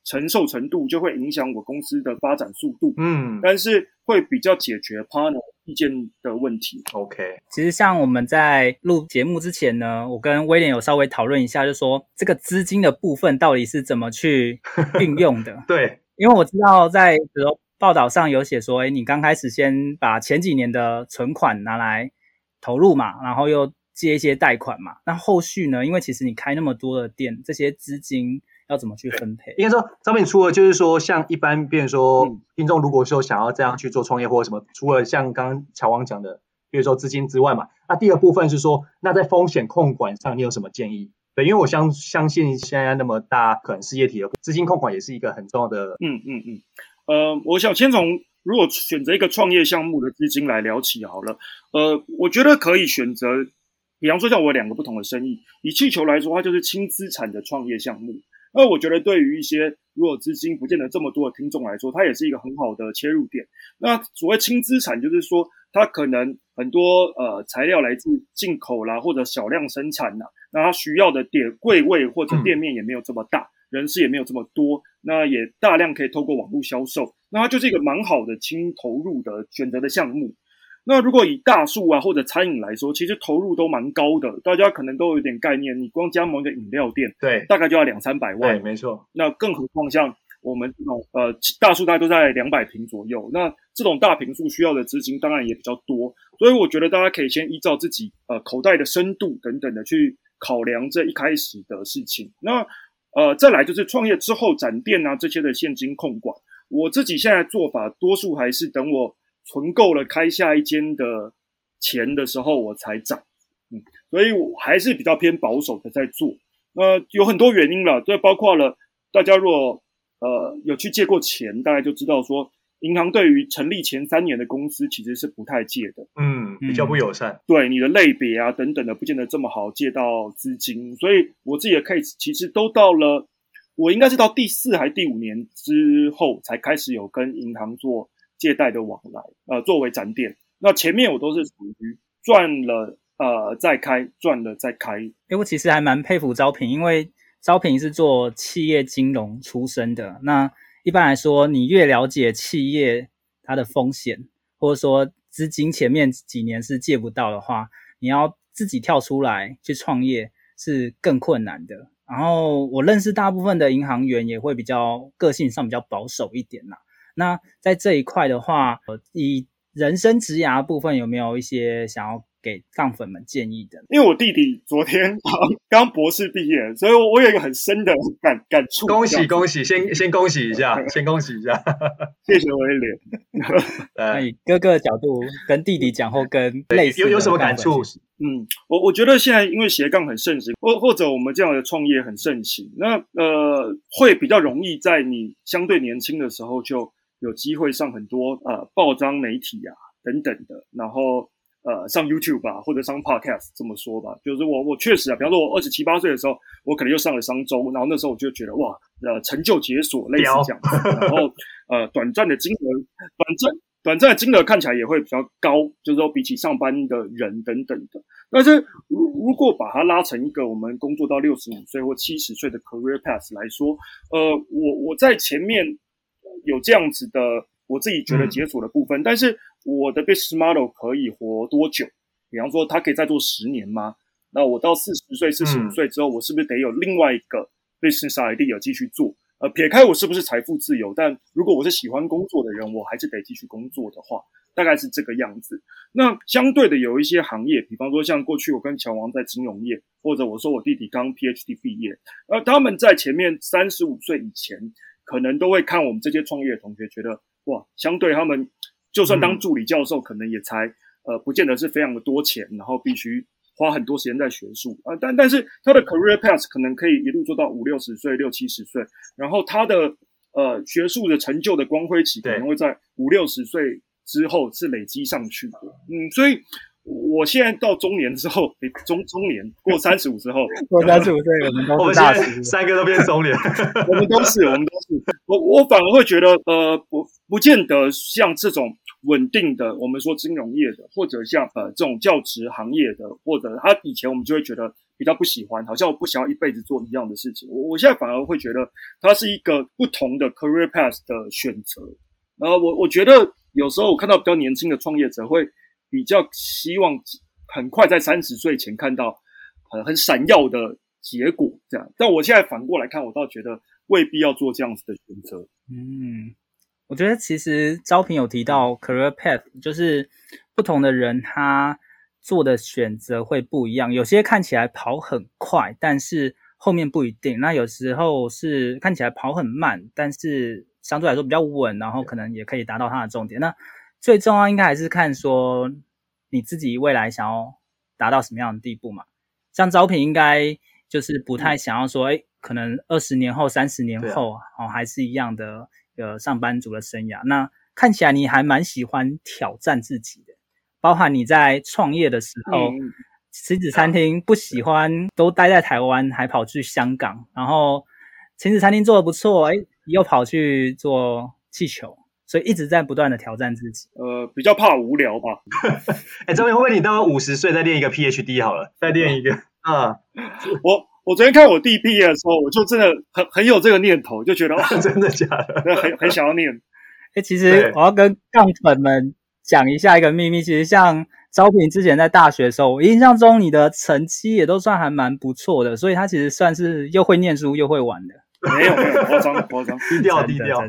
承受程度就会影响我公司的发展速度。嗯，但是会比较解决 partner 意见的问题。
OK，
其实像我们在录节目之前呢，我跟威廉有稍微讨论一下，就说这个资金的部分到底是怎么去运用的？*laughs*
对，
因为我知道在比如报道上有写说，哎，你刚开始先把前几年的存款拿来投入嘛，然后又。借一些贷款嘛，那后续呢？因为其实你开那么多的店，这些资金要怎么去分配？
应该说，招聘除了就是说，像一般，比如说听众如果说想要这样去做创业或者什么，除了像刚刚乔王讲的，比如说资金之外嘛，那第二部分是说，那在风险控管上你有什么建议？对，因为我相相信现在那么大可能事业体的资金控管也是一个很重要的。
嗯嗯嗯。呃，我想先从如果选择一个创业项目的资金来聊起好了。呃，我觉得可以选择。比方说，像我有两个不同的生意，以气球来说，它就是轻资产的创业项目。那我觉得，对于一些如果资金不见得这么多的听众来说，它也是一个很好的切入点。那所谓轻资产，就是说它可能很多呃材料来自进口啦，或者小量生产啦，那它需要的点柜位或者店面也没有这么大，嗯、人事也没有这么多，那也大量可以透过网络销售，那它就是一个蛮好的轻投入的选择的项目。那如果以大树啊或者餐饮来说，其实投入都蛮高的，大家可能都有点概念。你光加盟一个饮料店，
对，
大概就要两三百万。
对，没错。
那更何况像我们这种呃大树，大概都在两百平左右。那这种大平数需要的资金当然也比较多，所以我觉得大家可以先依照自己呃口袋的深度等等的去考量这一开始的事情。那呃，再来就是创业之后展店啊这些的现金控管，我自己现在做法多数还是等我存够了开下一间的钱的时候我才涨，嗯，所以我还是比较偏保守的在做。那有很多原因了，这包括了大家如果呃有去借过钱，大概就知道说。银行对于成立前三年的公司其实是不太借的，
嗯，比较不友善。
对你的类别啊等等的，不见得这么好借到资金。所以我自己的 case 其实都到了，我应该是到第四还第五年之后才开始有跟银行做借贷的往来，呃，作为展店。那前面我都是属于赚了呃再开，赚了再开。
哎，我其实还蛮佩服招聘，因为招聘是做企业金融出身的，那。一般来说，你越了解企业它的风险，或者说资金前面几年是借不到的话，你要自己跳出来去创业是更困难的。然后我认识大部分的银行员也会比较个性上比较保守一点啦。那在这一块的话，以人生职涯部分有没有一些想要给杠粉们建议的，
因为我弟弟昨天刚刚博士毕业，所以我我有一个很深的感感触。
恭喜恭喜，先先恭喜一下，先恭喜一下，
谢谢威廉。*laughs*
那以哥哥的角度跟弟弟讲，或跟类似
有有什么感触？
嗯，我我觉得现在因为斜杠很盛行，或或者我们这样的创业很盛行，那呃会比较容易在你相对年轻的时候就有机会上很多呃报章媒体啊等等的，然后。呃，上 YouTube 吧，或者上 Podcast 这么说吧，就是我我确实啊，比方说我二十七八岁的时候，我可能又上了商周，然后那时候我就觉得哇，呃，成就解锁类似这样，然后呃，短暂的金额，短暂短暂的金额看起来也会比较高，就是说比起上班的人等等的。但是如如果把它拉成一个我们工作到六十五岁或七十岁的 career path 来说，呃，我我在前面有这样子的。我自己觉得解锁的部分，嗯、但是我的 business model 可以活多久？比方说，它可以再做十年吗？那我到四十岁、四十五岁之后，我是不是得有另外一个 business idea 继续做？呃，撇开我是不是财富自由，但如果我是喜欢工作的人，我还是得继续工作的话，大概是这个样子。那相对的，有一些行业，比方说像过去我跟乔王在金融业，或者我说我弟弟刚 PhD 毕业，呃，他们在前面三十五岁以前，可能都会看我们这些创业的同学，觉得。哇，相对他们，就算当助理教授，可能也才、嗯、呃，不见得是非常的多钱，然后必须花很多时间在学术啊、呃。但但是他的 career path 可能可以一路做到五六十岁、六七十岁，然后他的呃学术的成就的光辉期可能会在五六十岁之后是累积上去的。嗯，所以。我现在到中年之后，中中年过三十五之后，*laughs*
过三十五岁，我们都是大师，
三个都变中年，*laughs*
我们都是，我们都是。我我反而会觉得，呃，不不见得像这种稳定的，我们说金融业的，或者像呃这种教职行业的，或者他以前我们就会觉得比较不喜欢，好像我不想要一辈子做一样的事情。我我现在反而会觉得，它是一个不同的 career path 的选择。然后我我觉得有时候我看到比较年轻的创业者会。比较希望很快在三十岁前看到很很闪耀的结果，这样。但我现在反过来看，我倒觉得未必要做这样子的选择。
嗯，我觉得其实招聘有提到 career path，就是不同的人他做的选择会不一样。有些看起来跑很快，但是后面不一定。那有时候是看起来跑很慢，但是相对来说比较稳，然后可能也可以达到他的重点。那最重要应该还是看说你自己未来想要达到什么样的地步嘛。像招聘应该就是不太想要说，诶，可能二十年后、三十年后哦，还是一样的呃上班族的生涯。那看起来你还蛮喜欢挑战自己的，包含你在创业的时候，亲子餐厅不喜欢都待在台湾，还跑去香港，然后亲子餐厅做的不错，哎，又跑去做气球。所以一直在不断的挑战自己，
呃，比较怕无聊吧。*laughs*
哎，招平，会不会你到五十岁再练一个 PhD 好了，再练一个啊？*laughs* *laughs*
我我昨天看我弟毕业的时候，我就真的很很有这个念头，就觉得
真的假的，
很很想要念。
哎，其实我要跟杠粉们讲一下一个秘密，其实像招聘之前在大学的时候，我印象中你的成绩也都算还蛮不错的，所以他其实算是又会念书又会玩的。
没有没有夸张夸张，
低调低调。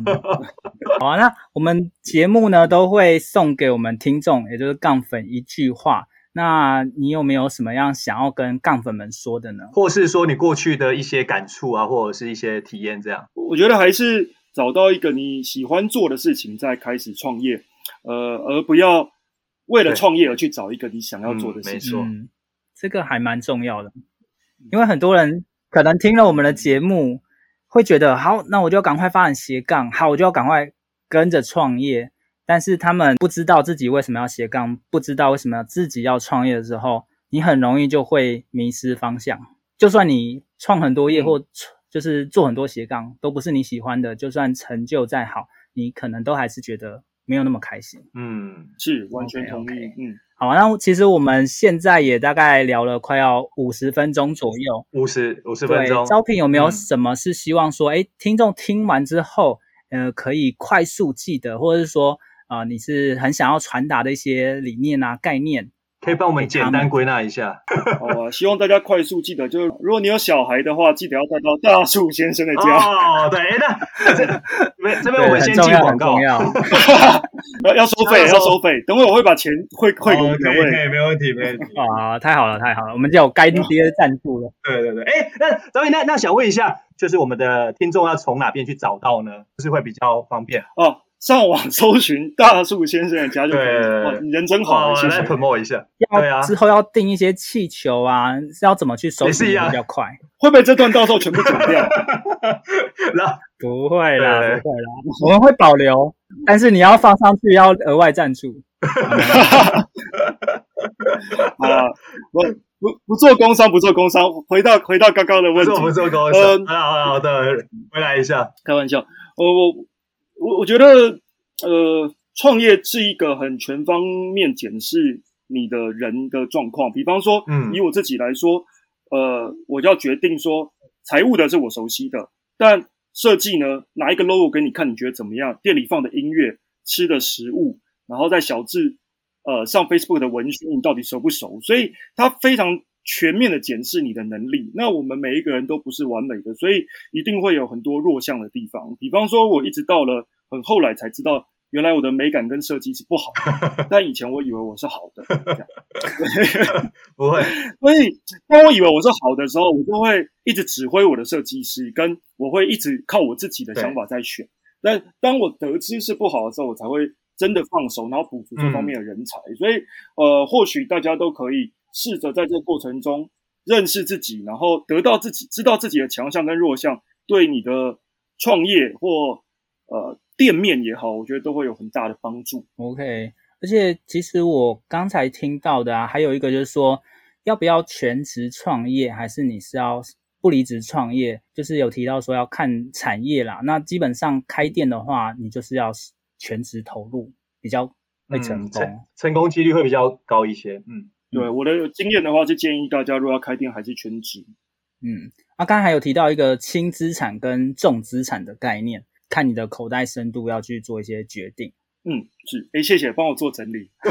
*laughs*
好啊，那我们节目呢都会送给我们听众，也就是杠粉一句话。那你有没有什么样想要跟杠粉们说的呢？
或是说你过去的一些感触啊，或者是一些体验这样？
我觉得还是找到一个你喜欢做的事情，再开始创业，呃，而不要为了创业而去找一个你想要做的事情。
嗯，没错，嗯，这个还蛮重要的，因为很多人可能听了我们的节目，会觉得好，那我就赶快发展斜杠，好，我就要赶快跟着创业。但是他们不知道自己为什么要斜杠，不知道为什么要自己要创业的时候，你很容易就会迷失方向。就算你创很多业或就是做很多斜杠，都不是你喜欢的，就算成就再好，你可能都还是觉得没有那么开心。
嗯，是完全同意。Okay, okay. 嗯，
好，那其实我们现在也大概聊了快要五十分钟左右，
五十五十分钟。
招聘有没有什么是希望说，哎、嗯，听众听完之后，呃，可以快速记得，或者是说。啊、呃，你是很想要传达的一些理念啊、概念，
可以帮我们简单归纳一下。
好 *laughs* 啊，希望大家快速记得，就是如果你有小孩的话，记得要带到大树先生的家。
哦，对，那这边这边我们先进广告，
要 *laughs* 要收费，要收费。等会我会把钱汇汇给各位，
没问题，没问题。
啊，太好了，太好了，我们就有干爹赞助了。
对对对，哎，那导演，那那想问一下，就是我们的听众要从哪边去找到呢？就是会比较方便
哦。上网搜寻大树先生的家就可以了。人真好，谢谢。
来 promote 一下。
要对啊，之后要订一些气球啊，是要怎么去搜寻比较快？
会不会这段到时候全部剪掉？*laughs*
那
不会啦，不会啦，我们会保留，但是你要放上去要额外赞助。*laughs*
啊，不不不做工商，不做工商。回到回到刚刚的问题，
不做工商。好好好的，回来一下，
开玩笑。我我。我我觉得，呃，创业是一个很全方面检视你的人的状况。比方说，嗯，以我自己来说，呃，我要决定说，财务的是我熟悉的，但设计呢，拿一个 logo 给你看，你觉得怎么样？店里放的音乐、吃的食物，然后在小智，呃，上 Facebook 的文宣，你到底熟不熟？所以，它非常全面的检视你的能力。那我们每一个人都不是完美的，所以一定会有很多弱项的地方。比方说，我一直到了。很后来才知道，原来我的美感跟设计是不好的，*laughs* 但以前我以为我是好的。*laughs*
不会，
所以当我以为我是好的时候，我就会一直指挥我的设计师，跟我会一直靠我自己的想法在选。但当我得知是不好的时候，我才会真的放手，然后补足这方面的人才。嗯、所以，呃，或许大家都可以试着在这个过程中认识自己，然后得到自己知道自己的强项跟弱项，对你的创业或呃。店面也好，我觉得都会有很大的帮助。
OK，而且其实我刚才听到的啊，还有一个就是说，要不要全职创业，还是你是要不离职创业？就是有提到说要看产业啦。那基本上开店的话，你就是要全职投入，比较会成功，
嗯、成功几率会比较高一些。嗯，
对，我的经验的话，就建议大家如果要开店，还是全职。
嗯，啊，刚才还有提到一个轻资产跟重资产的概念。看你的口袋深度，要去做一些决定。
嗯，是。哎，谢谢，帮我做整理。*laughs*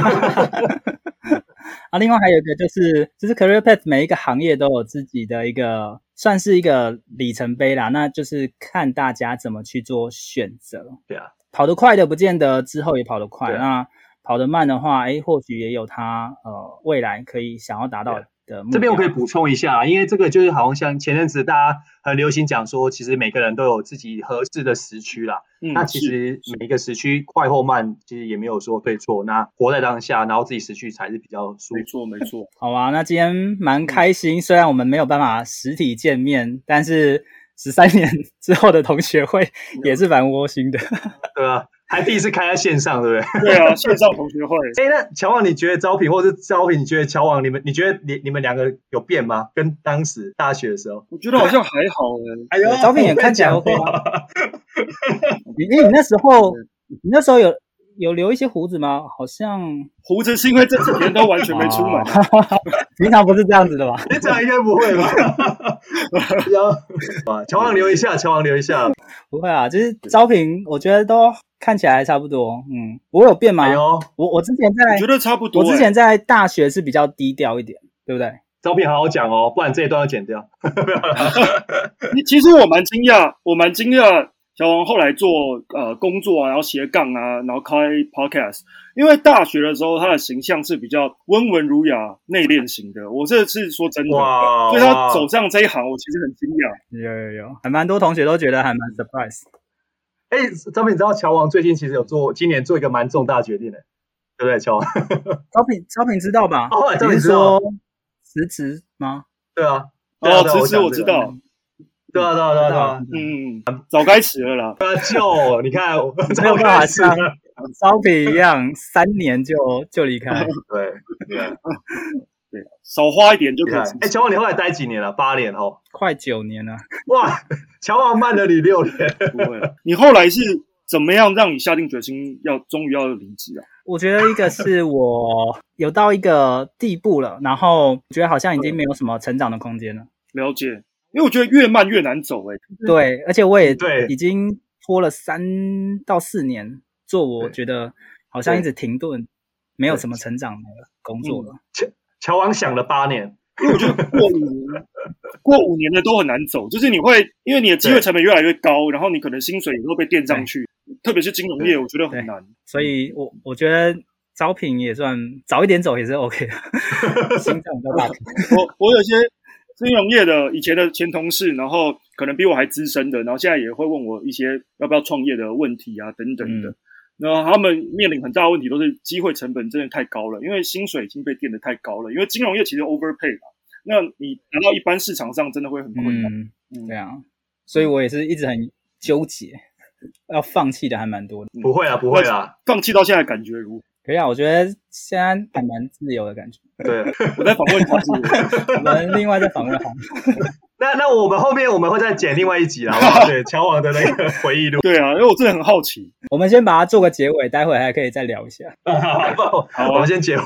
啊，另外还有一个就是，就是 Career Path 每一个行业都有自己的一个，算是一个里程碑啦。那就是看大家怎么去做选择。
对啊，
跑得快的不见得之后也跑得快。啊、那跑得慢的话，哎，或许也有他呃未来可以想要达到
的。这边我可以补充一下，因为这个就是好像像前阵子大家很流行讲说，其实每个人都有自己合适的时区啦。嗯，那其实每一个时区快或慢，其实也没有说对错。那活在当下，然后自己时区才是比较舒服。
没错，没错。*laughs*
好啊，那今天蛮开心，嗯，虽然我们没有办法实体见面，但是十三年之后的同学会也是蛮窝心的，*laughs*
对吧？还第一次开在线上，对不对？*laughs*
对啊，线上同学会。*laughs*
哎，那乔王，你觉得招聘，或者是招聘，你觉得乔王，你们，你觉得你你们两个有变吗？跟当时大学的时候？
我觉得好像还好哎。*laughs*
哎呦，招聘也看起来 OK。你你那时候，你那时候有有留一些胡子吗？好像
胡子是因为这几天都完全没出门，
平常不是这样子的吧？
你这样应该不会吧？有啊，乔王留一下，乔王留一下。
不会啊，就是招聘，我觉得都。看起来还差不多，嗯，我有变吗？
哎呦，
我我之前在，
我觉得差不多。
我之前在大学是比较低调一点，对不对？
招聘好好讲哦，不然这一段要剪掉。*laughs*
你 *laughs* 其实我蛮惊讶，我蛮惊讶，乔王后来做呃工作啊，然后斜杠啊，然后开 podcast。因为大学的时候他的形象是比较温文儒雅、内敛型的，我这次说真的，所以他走上这一行，我其实很惊讶。
有有有，还蛮多同学都觉得还蛮 surprise。
哎，招平，你知道乔王最近其实有做，今年做一个蛮重大决定的，对不对？乔王，*laughs*
招平，招平知道吧？
哦，招
平
知道
辞职吗？
对啊，
哦，辞职我知道。
对啊，对啊，对啊，对啊，
嗯，早该辞了啦。
就你看，
没有办法像招平一样，三年就就离开。*laughs*
对对
对，少花一点就可以。
哎，乔王，你后来待几年了？八年哦，
快九年了。
哇，乔王慢了你六年。*laughs*
不会，你后来是怎么样让你下定决心要终于要离职啊？
我觉得一个是我有到一个地步了，然后觉得好像已经没有什么成长的空间了。
了解。因为我觉得越慢越难走，哎，
对，而且我也对已经拖了三到四年做，我觉得好像一直停顿，没有什么成长的工作了。
乔乔王想了八年，
因为我觉得过五年，*laughs* 过五年的都很难走，就是你会因为你的机会成本越来越高，然后你可能薪水也会被垫上去，特别是金融业，我觉得很难。
所以我我觉得招聘也算早一点走也是 OK 的，*laughs* 心脏比较大。
我我有些。金融业的以前的前同事，然后可能比我还资深的，然后现在也会问我一些要不要创业的问题啊，等等的。然后他们面临很大的问题，都是机会成本真的太高了，因为薪水已经被垫得太高了。因为金融业其实 overpay 嘛，那你拿到一般市场上真的会很困难。
嗯，嗯对啊，所以我也是一直很纠结，要放弃的还蛮多的。
不会啊，不会啊，
放弃到现在感觉如何？
可以啊，我觉得现在还蛮自由的感觉。
对，
我在访问他，*laughs*
我们另外再访问他。
那那我们后面我们会再剪另外一集啦，好不好？*laughs* 对，乔王的那个回忆录。
对啊，因为我真的很好奇。
我们先把它做个结尾，待会还可以再聊一下。*laughs*
好，好，我们先结尾，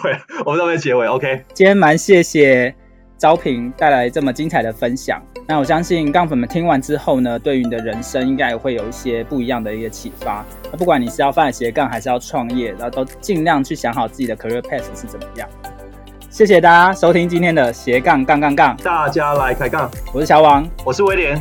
我们这边结尾。OK，
今天蛮谢谢招平带来这么精彩的分享。那我相信杠粉们听完之后呢，对于你的人生应该也会有一些不一样的一个启发。那不管你是要发展斜杠还是要创业，然后都尽量去想好自己的 career path 是怎么样。谢谢大家收听今天的斜杠杠杠杠，
大家来开杠。
我是小王，
我是威廉，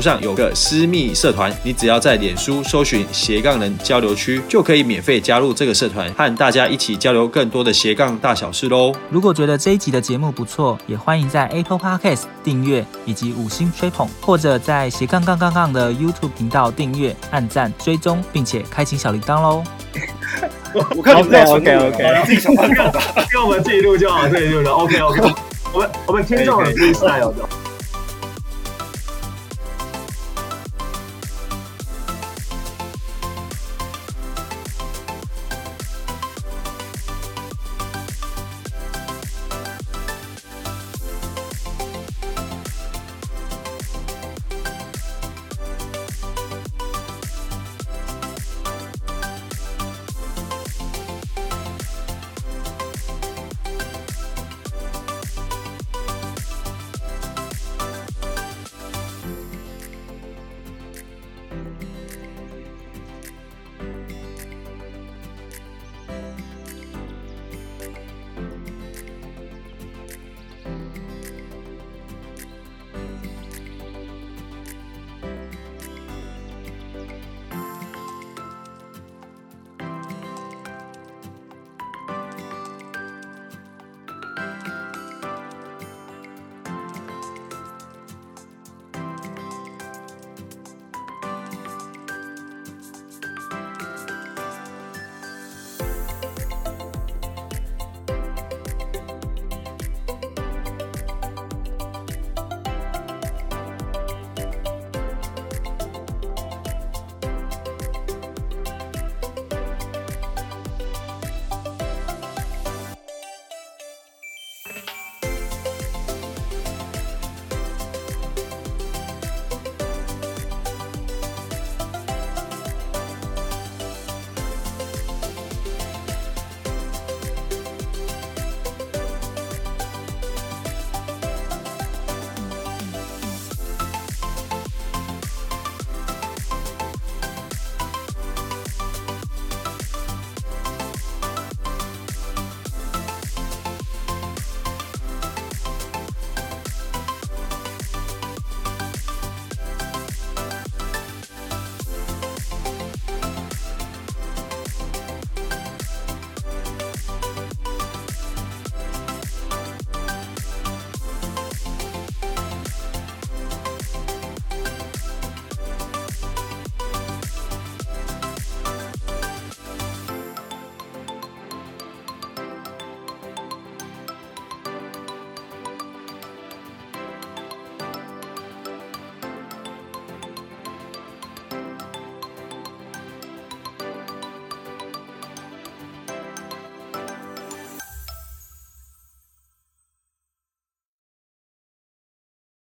上有个私密社团，你只要在脸书搜寻斜杠人交流区，就可以免费加入这个社团，和大家一起交流更多的斜杠大小事喽。
如果觉得这一集的节目不错，也欢迎在 Apple Podcast 订阅以及五星吹捧，或者在斜杠杠杠杠的 YouTube 频道订阅、按赞、追踪，并且开启小铃铛喽。
我看你们在
OK OK，
自己想办法，*laughs*
给我们自己录就好，自己录就 OK OK。我们我们听众很 freestyle 的。*laughs*